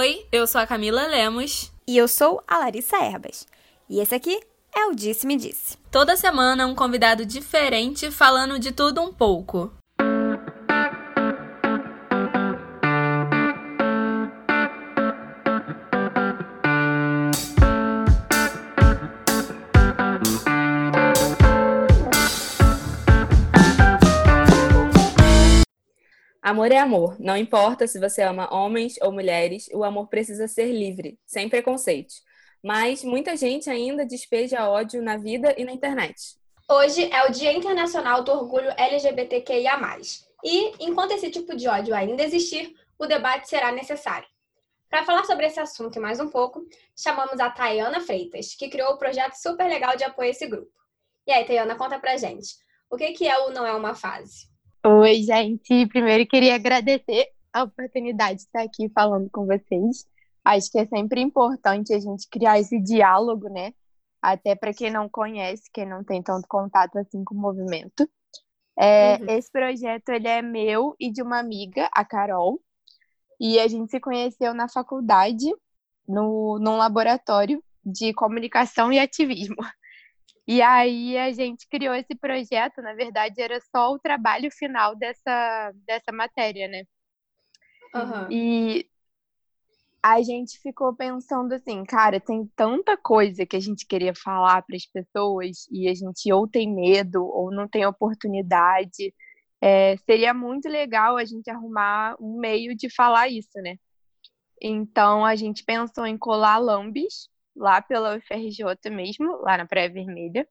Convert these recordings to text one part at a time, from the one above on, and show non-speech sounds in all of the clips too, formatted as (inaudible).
Oi, eu sou a Camila Lemos. E eu sou a Larissa Erbas. E esse aqui é o Disse Me Disse. Toda semana um convidado diferente falando de tudo um pouco. Amor é amor. Não importa se você ama homens ou mulheres, o amor precisa ser livre, sem preconceitos. Mas muita gente ainda despeja ódio na vida e na internet. Hoje é o Dia Internacional do Orgulho LGBTQIA. E, enquanto esse tipo de ódio ainda existir, o debate será necessário. Para falar sobre esse assunto e mais um pouco, chamamos a Tayana Freitas, que criou o projeto super legal de apoio a esse grupo. E aí, Tayana, conta pra gente. O que é o Não É Uma Fase? Oi, gente. Primeiro queria agradecer a oportunidade de estar aqui falando com vocês. Acho que é sempre importante a gente criar esse diálogo, né? Até para quem não conhece, quem não tem tanto contato assim com o movimento. É, uhum. Esse projeto ele é meu e de uma amiga, a Carol. E a gente se conheceu na faculdade, no, num laboratório de comunicação e ativismo. E aí a gente criou esse projeto, na verdade era só o trabalho final dessa, dessa matéria, né? Uhum. E a gente ficou pensando assim, cara, tem tanta coisa que a gente queria falar para as pessoas e a gente ou tem medo ou não tem oportunidade. É, seria muito legal a gente arrumar um meio de falar isso, né? Então a gente pensou em colar lambis lá pela UFRJ mesmo, lá na Praia Vermelha.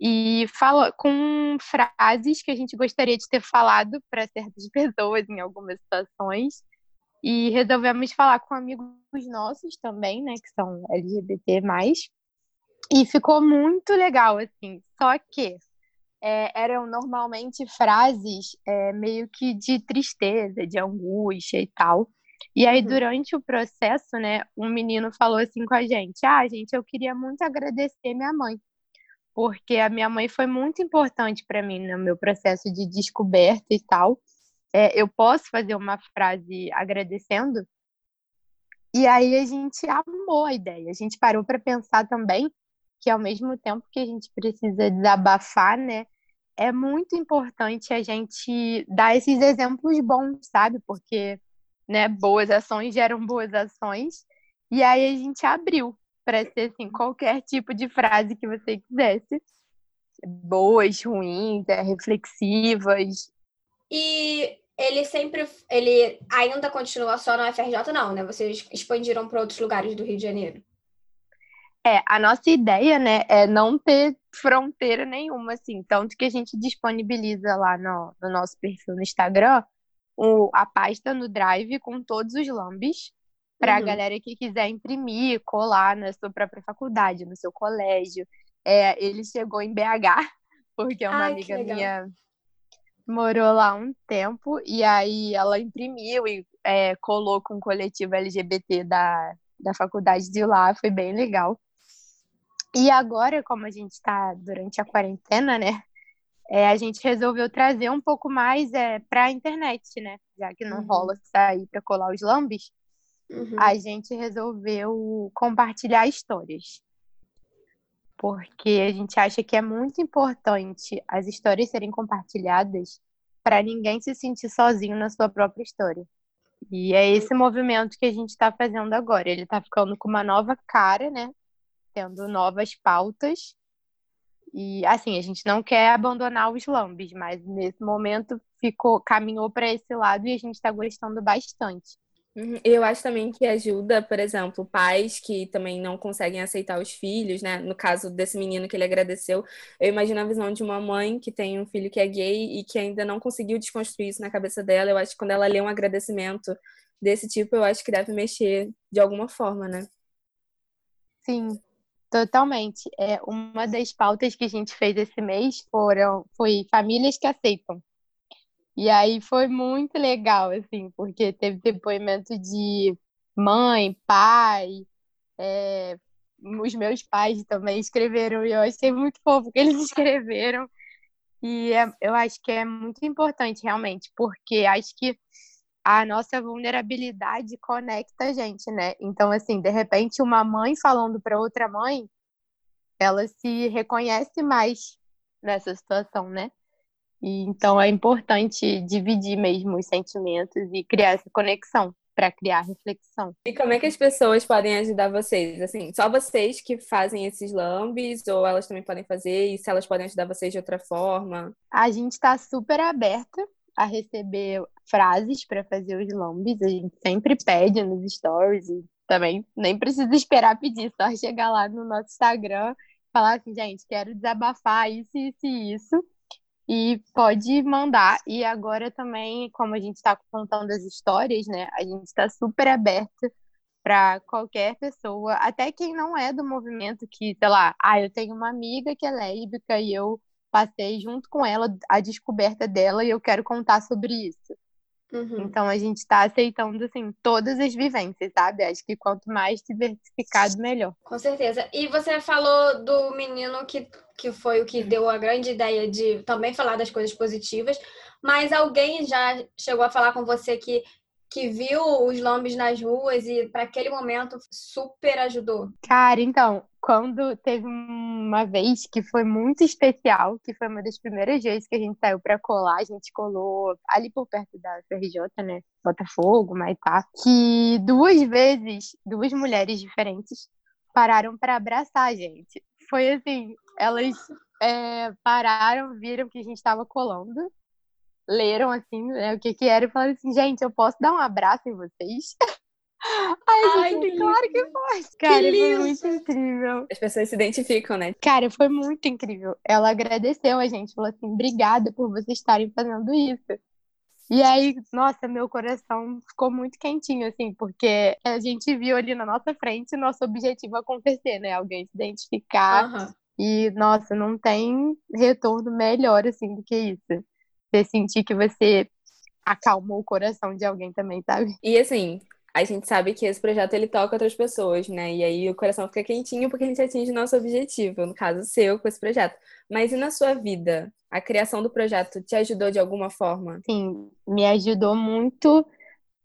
E fala com frases que a gente gostaria de ter falado para certas (laughs) pessoas em algumas situações. E resolvemos falar com amigos nossos também, né, que são LGBT+. E ficou muito legal, assim. Só que é, eram normalmente frases é, meio que de tristeza, de angústia e tal. E aí, uhum. durante o processo, né, um menino falou assim com a gente: Ah, gente, eu queria muito agradecer minha mãe, porque a minha mãe foi muito importante para mim no meu processo de descoberta e tal. É, eu posso fazer uma frase agradecendo? E aí a gente amou a ideia. A gente parou para pensar também que, ao mesmo tempo que a gente precisa desabafar, né, é muito importante a gente dar esses exemplos bons, sabe? Porque né? Boas ações geram boas ações. E aí a gente abriu para ser assim, qualquer tipo de frase que você quisesse. Boas, ruins, é, reflexivas. E ele sempre, ele ainda continua só no FRJ, não, né? Vocês expandiram para outros lugares do Rio de Janeiro. É, a nossa ideia, né, é não ter fronteira nenhuma, assim, tanto que a gente disponibiliza lá no, no nosso perfil no Instagram o, a pasta no Drive com todos os lambis para a uhum. galera que quiser imprimir, colar na sua própria faculdade, no seu colégio. É, ele chegou em BH, (laughs) porque uma Ai, amiga minha morou lá um tempo, e aí ela imprimiu e é, colou com o coletivo LGBT da, da faculdade de lá, foi bem legal. E agora, como a gente está durante a quarentena, né? É, a gente resolveu trazer um pouco mais é, para a internet, né? Já que não uhum. rola sair para colar os lambis, uhum. a gente resolveu compartilhar histórias. Porque a gente acha que é muito importante as histórias serem compartilhadas para ninguém se sentir sozinho na sua própria história. E é esse movimento que a gente está fazendo agora. Ele está ficando com uma nova cara, né? Tendo novas pautas e assim, a gente não quer abandonar os lambes, mas nesse momento ficou caminhou para esse lado e a gente está gostando bastante. Uhum. Eu acho também que ajuda, por exemplo, pais que também não conseguem aceitar os filhos, né? No caso desse menino que ele agradeceu, eu imagino a visão de uma mãe que tem um filho que é gay e que ainda não conseguiu desconstruir isso na cabeça dela. Eu acho que quando ela lê um agradecimento desse tipo, eu acho que deve mexer de alguma forma, né? Sim, Totalmente. É, uma das pautas que a gente fez esse mês foram, foi famílias que aceitam. E aí foi muito legal, assim, porque teve depoimento de mãe, pai, é, os meus pais também escreveram, e eu achei muito fofo que eles (laughs) escreveram. E é, eu acho que é muito importante, realmente, porque acho que a nossa vulnerabilidade conecta a gente, né? Então, assim, de repente, uma mãe falando para outra mãe, ela se reconhece mais nessa situação, né? E, então, é importante dividir mesmo os sentimentos e criar essa conexão para criar reflexão. E como é que as pessoas podem ajudar vocês? Assim, só vocês que fazem esses lambes ou elas também podem fazer? E se elas podem ajudar vocês de outra forma? A gente está super aberta a receber frases para fazer os lambes. A gente sempre pede nos stories e também nem precisa esperar pedir, só chegar lá no nosso Instagram falar assim, gente, quero desabafar isso, isso e isso. E pode mandar. E agora também, como a gente está contando as histórias, né? A gente está super aberta para qualquer pessoa, até quem não é do movimento, que, sei lá, ah, eu tenho uma amiga que é lésbica e eu passei junto com ela a descoberta dela e eu quero contar sobre isso. Uhum. Então a gente está aceitando assim todas as vivências, sabe? Acho que quanto mais diversificado, melhor. Com certeza. E você falou do menino que, que foi o que deu a grande ideia de também falar das coisas positivas, mas alguém já chegou a falar com você que que viu os lambes nas ruas e para aquele momento super ajudou? Cara, então, quando teve uma vez que foi muito especial, que foi uma das primeiras vezes que a gente saiu para colar, a gente colou ali por perto da FRJ, né? Botafogo, Maitá, que duas vezes, duas mulheres diferentes pararam para abraçar a gente. Foi assim, elas é, pararam, viram que a gente estava colando leram assim, né, o que que era e falaram assim, gente, eu posso dar um abraço em vocês? (laughs) Ai, Ai gente, claro que pode. Cara, que foi muito incrível. As pessoas se identificam, né? Cara, foi muito incrível. Ela agradeceu a gente, falou assim, obrigada por vocês estarem fazendo isso. E aí, nossa, meu coração ficou muito quentinho, assim, porque a gente viu ali na nossa frente o nosso objetivo acontecer, né? Alguém se identificar. Uhum. E, nossa, não tem retorno melhor, assim, do que isso você sentir que você acalmou o coração de alguém também, sabe? E assim, a gente sabe que esse projeto ele toca outras pessoas, né? E aí o coração fica quentinho porque a gente atinge o nosso objetivo, no caso seu, com esse projeto. Mas e na sua vida? A criação do projeto te ajudou de alguma forma? Sim, me ajudou muito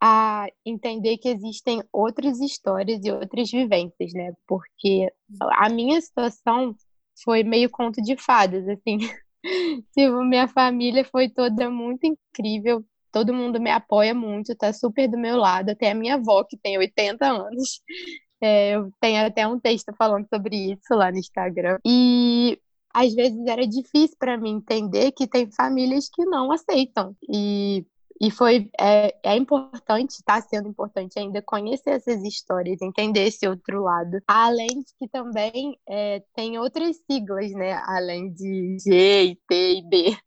a entender que existem outras histórias e outras vivências, né? Porque a minha situação foi meio conto de fadas, assim. (laughs) Tipo, minha família foi toda muito incrível. Todo mundo me apoia muito, tá super do meu lado. Até a minha avó, que tem 80 anos. É, eu tenho até um texto falando sobre isso lá no Instagram. E às vezes era difícil para mim entender que tem famílias que não aceitam. E e foi é, é importante, está sendo importante ainda conhecer essas histórias, entender esse outro lado. Além de que também é, tem outras siglas, né? Além de G, T e B.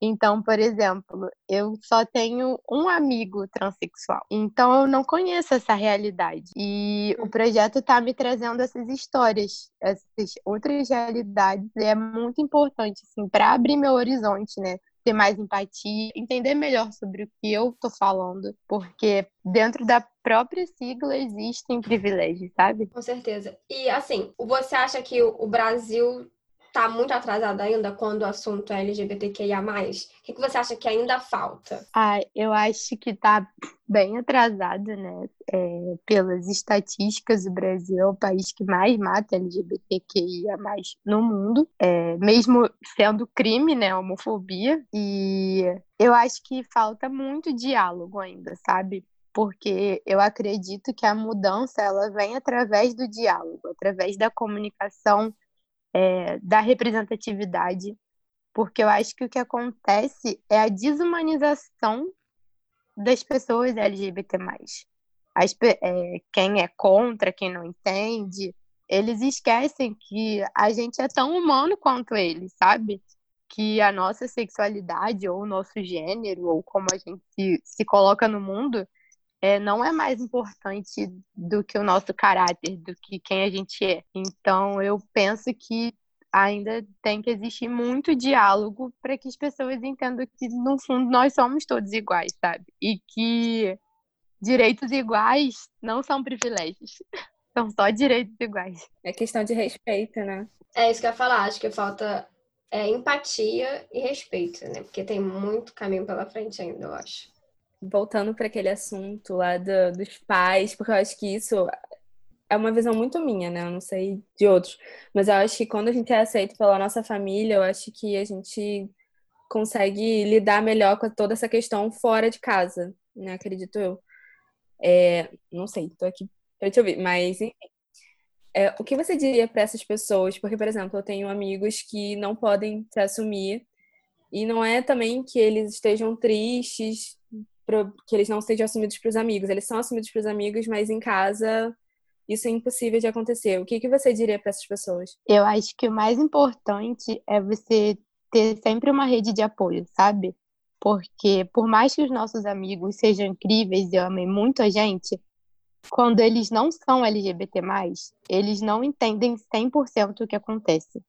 Então, por exemplo, eu só tenho um amigo transexual. Então, eu não conheço essa realidade. E o projeto está me trazendo essas histórias, essas outras realidades. E é muito importante, assim, para abrir meu horizonte, né? ter mais empatia, entender melhor sobre o que eu tô falando, porque dentro da própria sigla existem privilégios, sabe? Com certeza. E assim, você acha que o Brasil tá muito atrasado ainda quando o assunto é LGBTQIA+. O que, que você acha que ainda falta? Ah, eu acho que tá bem atrasado, né? É, pelas estatísticas, o Brasil é o país que mais mata LGBTQIA+, no mundo, é, mesmo sendo crime, né, homofobia. E eu acho que falta muito diálogo ainda, sabe? porque eu acredito que a mudança ela vem através do diálogo, através da comunicação é, da representatividade, porque eu acho que o que acontece é a desumanização das pessoas LGBT+. As, é, quem é contra, quem não entende, eles esquecem que a gente é tão humano quanto eles, sabe? Que a nossa sexualidade, ou o nosso gênero, ou como a gente se, se coloca no mundo, é, não é mais importante do que o nosso caráter, do que quem a gente é. Então, eu penso que ainda tem que existir muito diálogo para que as pessoas entendam que, no fundo, nós somos todos iguais, sabe? E que direitos iguais não são privilégios. (laughs) São só direitos iguais. É questão de respeito, né? É isso que eu ia falar. Acho que falta é, empatia e respeito, né? Porque tem muito caminho pela frente ainda, eu acho. Voltando para aquele assunto lá do, dos pais, porque eu acho que isso é uma visão muito minha, né? Eu não sei de outros, mas eu acho que quando a gente é aceito pela nossa família, eu acho que a gente consegue lidar melhor com toda essa questão fora de casa, né? Acredito eu. É, não sei, tô aqui para te ouvir, mas enfim. É, o que você diria para essas pessoas? Porque, por exemplo, eu tenho amigos que não podem se assumir e não é também que eles estejam tristes, que eles não estejam assumidos para os amigos. Eles são assumidos para os amigos, mas em casa isso é impossível de acontecer. O que, que você diria para essas pessoas? Eu acho que o mais importante é você ter sempre uma rede de apoio, sabe? Porque por mais que os nossos amigos sejam incríveis e amem muito a gente, quando eles não são LGBT+, eles não entendem 100% o que acontece.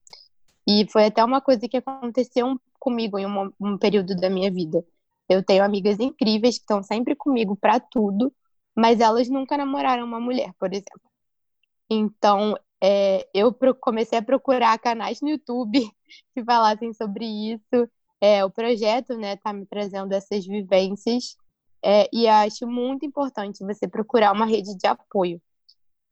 E foi até uma coisa que aconteceu comigo em um, um período da minha vida. Eu tenho amigas incríveis que estão sempre comigo para tudo, mas elas nunca namoraram uma mulher, por exemplo. Então, é, eu comecei a procurar canais no YouTube (laughs) que falassem sobre isso. É, o projeto né, tá me trazendo essas vivências é, e acho muito importante você procurar uma rede de apoio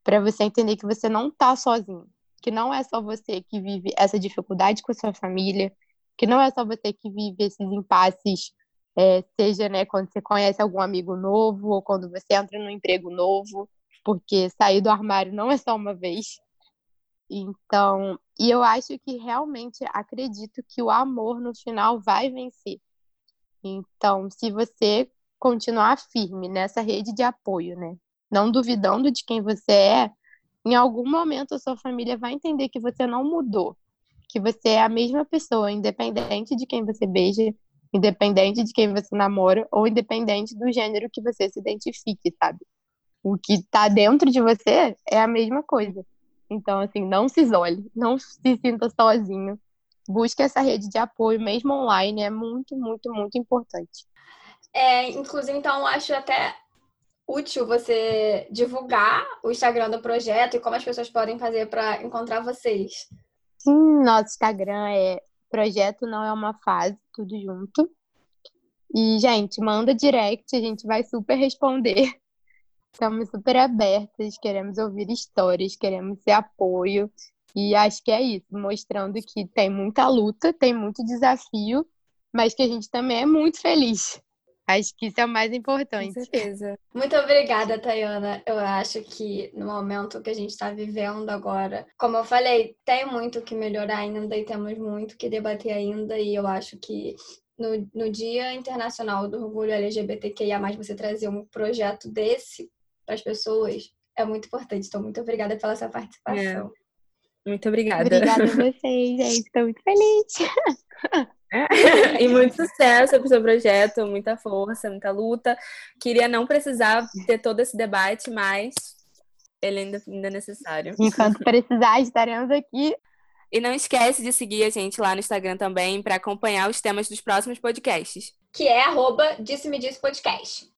para você entender que você não está sozinho, que não é só você que vive essa dificuldade com a sua família, que não é só você que vive esses impasses, é, seja né, quando você conhece algum amigo novo ou quando você entra num emprego novo, porque sair do armário não é só uma vez. Então, e eu acho que realmente acredito que o amor no final vai vencer. Então, se você continuar firme nessa rede de apoio, né? Não duvidando de quem você é, em algum momento a sua família vai entender que você não mudou, que você é a mesma pessoa, independente de quem você beija, independente de quem você namora, ou independente do gênero que você se identifique, sabe? O que está dentro de você é a mesma coisa. Então, assim, não se isole, não se sinta sozinho. Busque essa rede de apoio, mesmo online, é muito, muito, muito importante. É, inclusive, então, acho até útil você divulgar o Instagram do projeto e como as pessoas podem fazer para encontrar vocês. Sim, nosso Instagram é Projeto Não É Uma Fase, tudo junto. E, gente, manda direct, a gente vai super responder. (laughs) Estamos super abertas, queremos ouvir histórias, queremos ser apoio. E acho que é isso, mostrando que tem muita luta, tem muito desafio, mas que a gente também é muito feliz. Acho que isso é o mais importante. Com certeza. Muito obrigada, Tayana. Eu acho que no momento que a gente está vivendo agora, como eu falei, tem muito que melhorar ainda e temos muito que debater ainda. E eu acho que no, no Dia Internacional do Orgulho LGBTQIA, você trazer um projeto desse para as pessoas é muito importante. Então, muito obrigada pela sua participação. É. Muito obrigada. Obrigada a vocês, (laughs) gente. Estou muito feliz. (laughs) (laughs) e muito sucesso para o seu projeto, muita força, muita luta. Queria não precisar ter todo esse debate, mas ele ainda, ainda é necessário. Enquanto precisar, estaremos aqui. E não esquece de seguir a gente lá no Instagram também para acompanhar os temas dos próximos podcasts. Que é arroba Disse-me Disse Podcast.